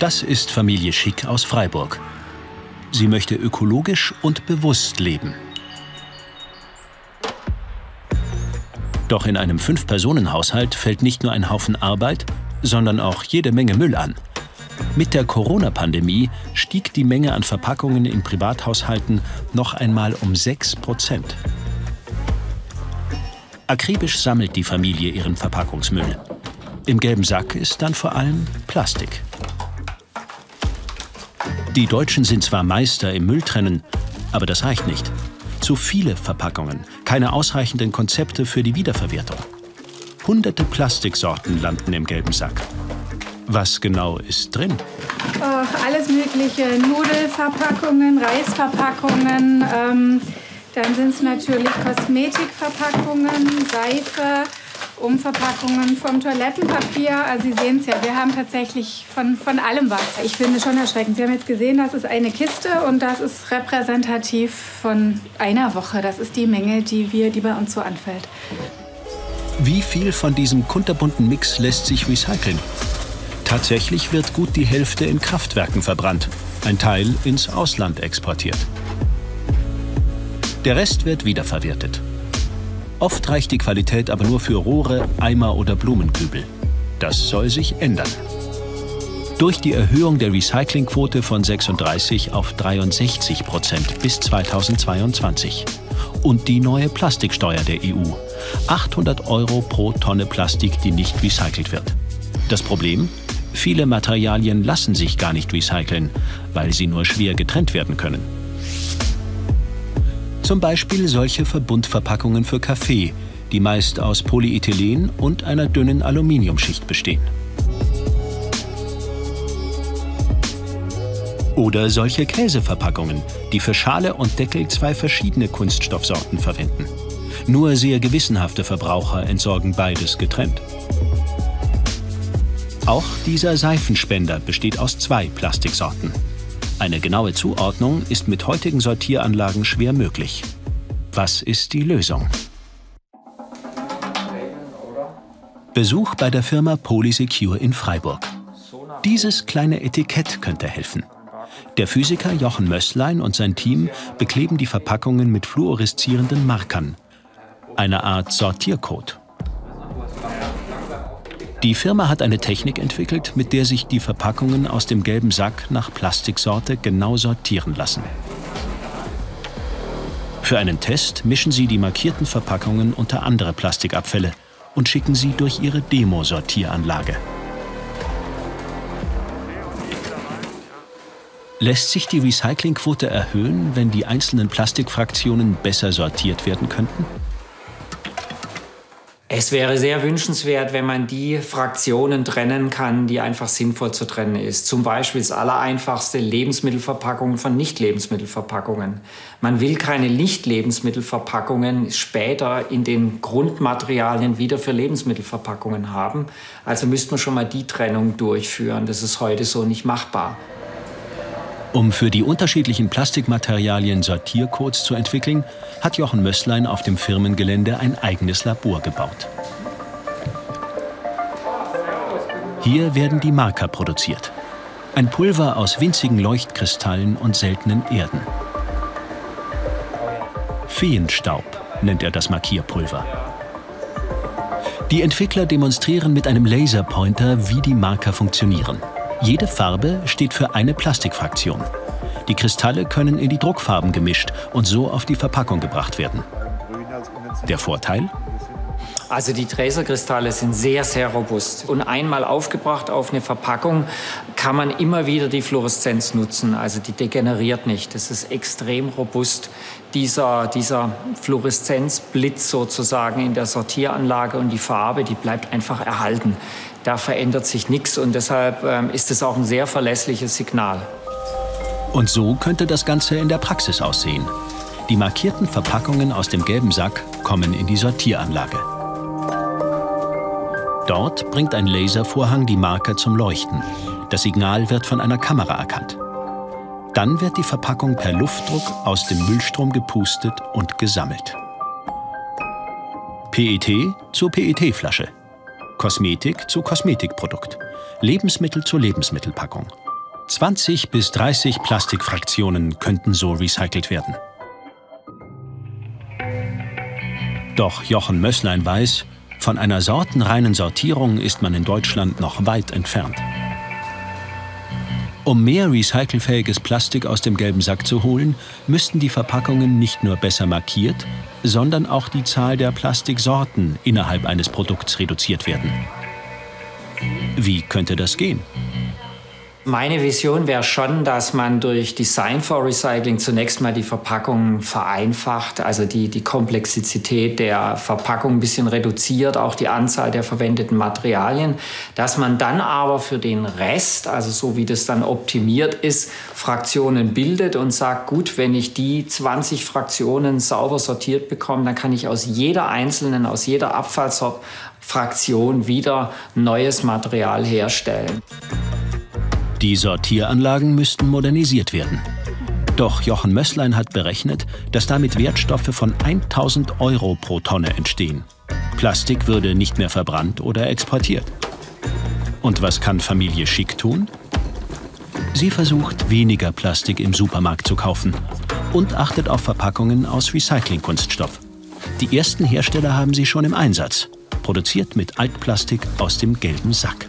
Das ist Familie Schick aus Freiburg. Sie möchte ökologisch und bewusst leben. Doch in einem Fünf-Personen-Haushalt fällt nicht nur ein Haufen Arbeit, sondern auch jede Menge Müll an. Mit der Corona-Pandemie stieg die Menge an Verpackungen in Privathaushalten noch einmal um 6 Prozent. Akribisch sammelt die Familie ihren Verpackungsmüll. Im gelben Sack ist dann vor allem Plastik. Die Deutschen sind zwar Meister im Mülltrennen, aber das reicht nicht. Zu viele Verpackungen, keine ausreichenden Konzepte für die Wiederverwertung. Hunderte Plastiksorten landen im gelben Sack. Was genau ist drin? Oh, alles mögliche. Nudelverpackungen, Reisverpackungen. Ähm, dann sind es natürlich Kosmetikverpackungen, Seife, Umverpackungen vom Toilettenpapier. Also Sie sehen es ja, wir haben tatsächlich von, von allem was. Ich finde schon erschreckend. Sie haben jetzt gesehen, das ist eine Kiste und das ist repräsentativ von einer Woche. Das ist die Menge, die, wir, die bei uns so anfällt. Wie viel von diesem kunterbunten Mix lässt sich recyceln? Tatsächlich wird gut die Hälfte in Kraftwerken verbrannt, ein Teil ins Ausland exportiert. Der Rest wird wiederverwertet. Oft reicht die Qualität aber nur für Rohre, Eimer oder Blumenkübel. Das soll sich ändern. Durch die Erhöhung der Recyclingquote von 36 auf 63 Prozent bis 2022 und die neue Plastiksteuer der EU. 800 Euro pro Tonne Plastik, die nicht recycelt wird. Das Problem? Viele Materialien lassen sich gar nicht recyceln, weil sie nur schwer getrennt werden können. Zum Beispiel solche Verbundverpackungen für Kaffee, die meist aus Polyethylen und einer dünnen Aluminiumschicht bestehen. Oder solche Käseverpackungen, die für Schale und Deckel zwei verschiedene Kunststoffsorten verwenden. Nur sehr gewissenhafte Verbraucher entsorgen beides getrennt. Auch dieser Seifenspender besteht aus zwei Plastiksorten. Eine genaue Zuordnung ist mit heutigen Sortieranlagen schwer möglich. Was ist die Lösung? Besuch bei der Firma Polysecure in Freiburg. Dieses kleine Etikett könnte helfen. Der Physiker Jochen Mösslein und sein Team bekleben die Verpackungen mit fluoreszierenden Markern, eine Art Sortiercode. Die Firma hat eine Technik entwickelt, mit der sich die Verpackungen aus dem gelben Sack nach Plastiksorte genau sortieren lassen. Für einen Test mischen sie die markierten Verpackungen unter andere Plastikabfälle und schicken sie durch ihre Demo-Sortieranlage. Lässt sich die Recyclingquote erhöhen, wenn die einzelnen Plastikfraktionen besser sortiert werden könnten? Es wäre sehr wünschenswert, wenn man die Fraktionen trennen kann, die einfach sinnvoll zu trennen ist. Zum Beispiel das allereinfachste Lebensmittelverpackungen von Nicht-Lebensmittelverpackungen. Man will keine Nicht-Lebensmittelverpackungen später in den Grundmaterialien wieder für Lebensmittelverpackungen haben. Also müsste man schon mal die Trennung durchführen. Das ist heute so nicht machbar. Um für die unterschiedlichen Plastikmaterialien Sortiercodes zu entwickeln, hat Jochen Mösslein auf dem Firmengelände ein eigenes Labor gebaut. Hier werden die Marker produziert. Ein Pulver aus winzigen Leuchtkristallen und seltenen Erden. Feenstaub nennt er das Markierpulver. Die Entwickler demonstrieren mit einem Laserpointer, wie die Marker funktionieren. Jede Farbe steht für eine Plastikfraktion. Die Kristalle können in die Druckfarben gemischt und so auf die Verpackung gebracht werden. Der Vorteil? Also die Träserkristalle sind sehr, sehr robust. Und einmal aufgebracht auf eine Verpackung kann man immer wieder die Fluoreszenz nutzen. Also die degeneriert nicht. Das ist extrem robust. Dieser, dieser Fluoreszenzblitz sozusagen in der Sortieranlage und die Farbe, die bleibt einfach erhalten. Da verändert sich nichts und deshalb ähm, ist es auch ein sehr verlässliches Signal. Und so könnte das Ganze in der Praxis aussehen. Die markierten Verpackungen aus dem gelben Sack kommen in die Sortieranlage. Dort bringt ein Laservorhang die Marker zum Leuchten. Das Signal wird von einer Kamera erkannt. Dann wird die Verpackung per Luftdruck aus dem Müllstrom gepustet und gesammelt. PET zur PET-Flasche. Kosmetik zu Kosmetikprodukt, Lebensmittel zur Lebensmittelpackung. 20 bis 30 Plastikfraktionen könnten so recycelt werden. Doch Jochen Mösslein weiß, von einer sortenreinen Sortierung ist man in Deutschland noch weit entfernt. Um mehr recycelfähiges Plastik aus dem gelben Sack zu holen, müssten die Verpackungen nicht nur besser markiert, sondern auch die Zahl der Plastiksorten innerhalb eines Produkts reduziert werden. Wie könnte das gehen? Meine Vision wäre schon, dass man durch Design for Recycling zunächst mal die Verpackung vereinfacht, also die, die Komplexität der Verpackung ein bisschen reduziert, auch die Anzahl der verwendeten Materialien, dass man dann aber für den Rest, also so wie das dann optimiert ist, Fraktionen bildet und sagt, gut, wenn ich die 20 Fraktionen sauber sortiert bekomme, dann kann ich aus jeder einzelnen, aus jeder Abfallfraktion wieder neues Material herstellen. Die Sortieranlagen müssten modernisiert werden. Doch Jochen Mösslein hat berechnet, dass damit Wertstoffe von 1000 Euro pro Tonne entstehen. Plastik würde nicht mehr verbrannt oder exportiert. Und was kann Familie Schick tun? Sie versucht, weniger Plastik im Supermarkt zu kaufen und achtet auf Verpackungen aus Recyclingkunststoff. Die ersten Hersteller haben sie schon im Einsatz, produziert mit Altplastik aus dem gelben Sack.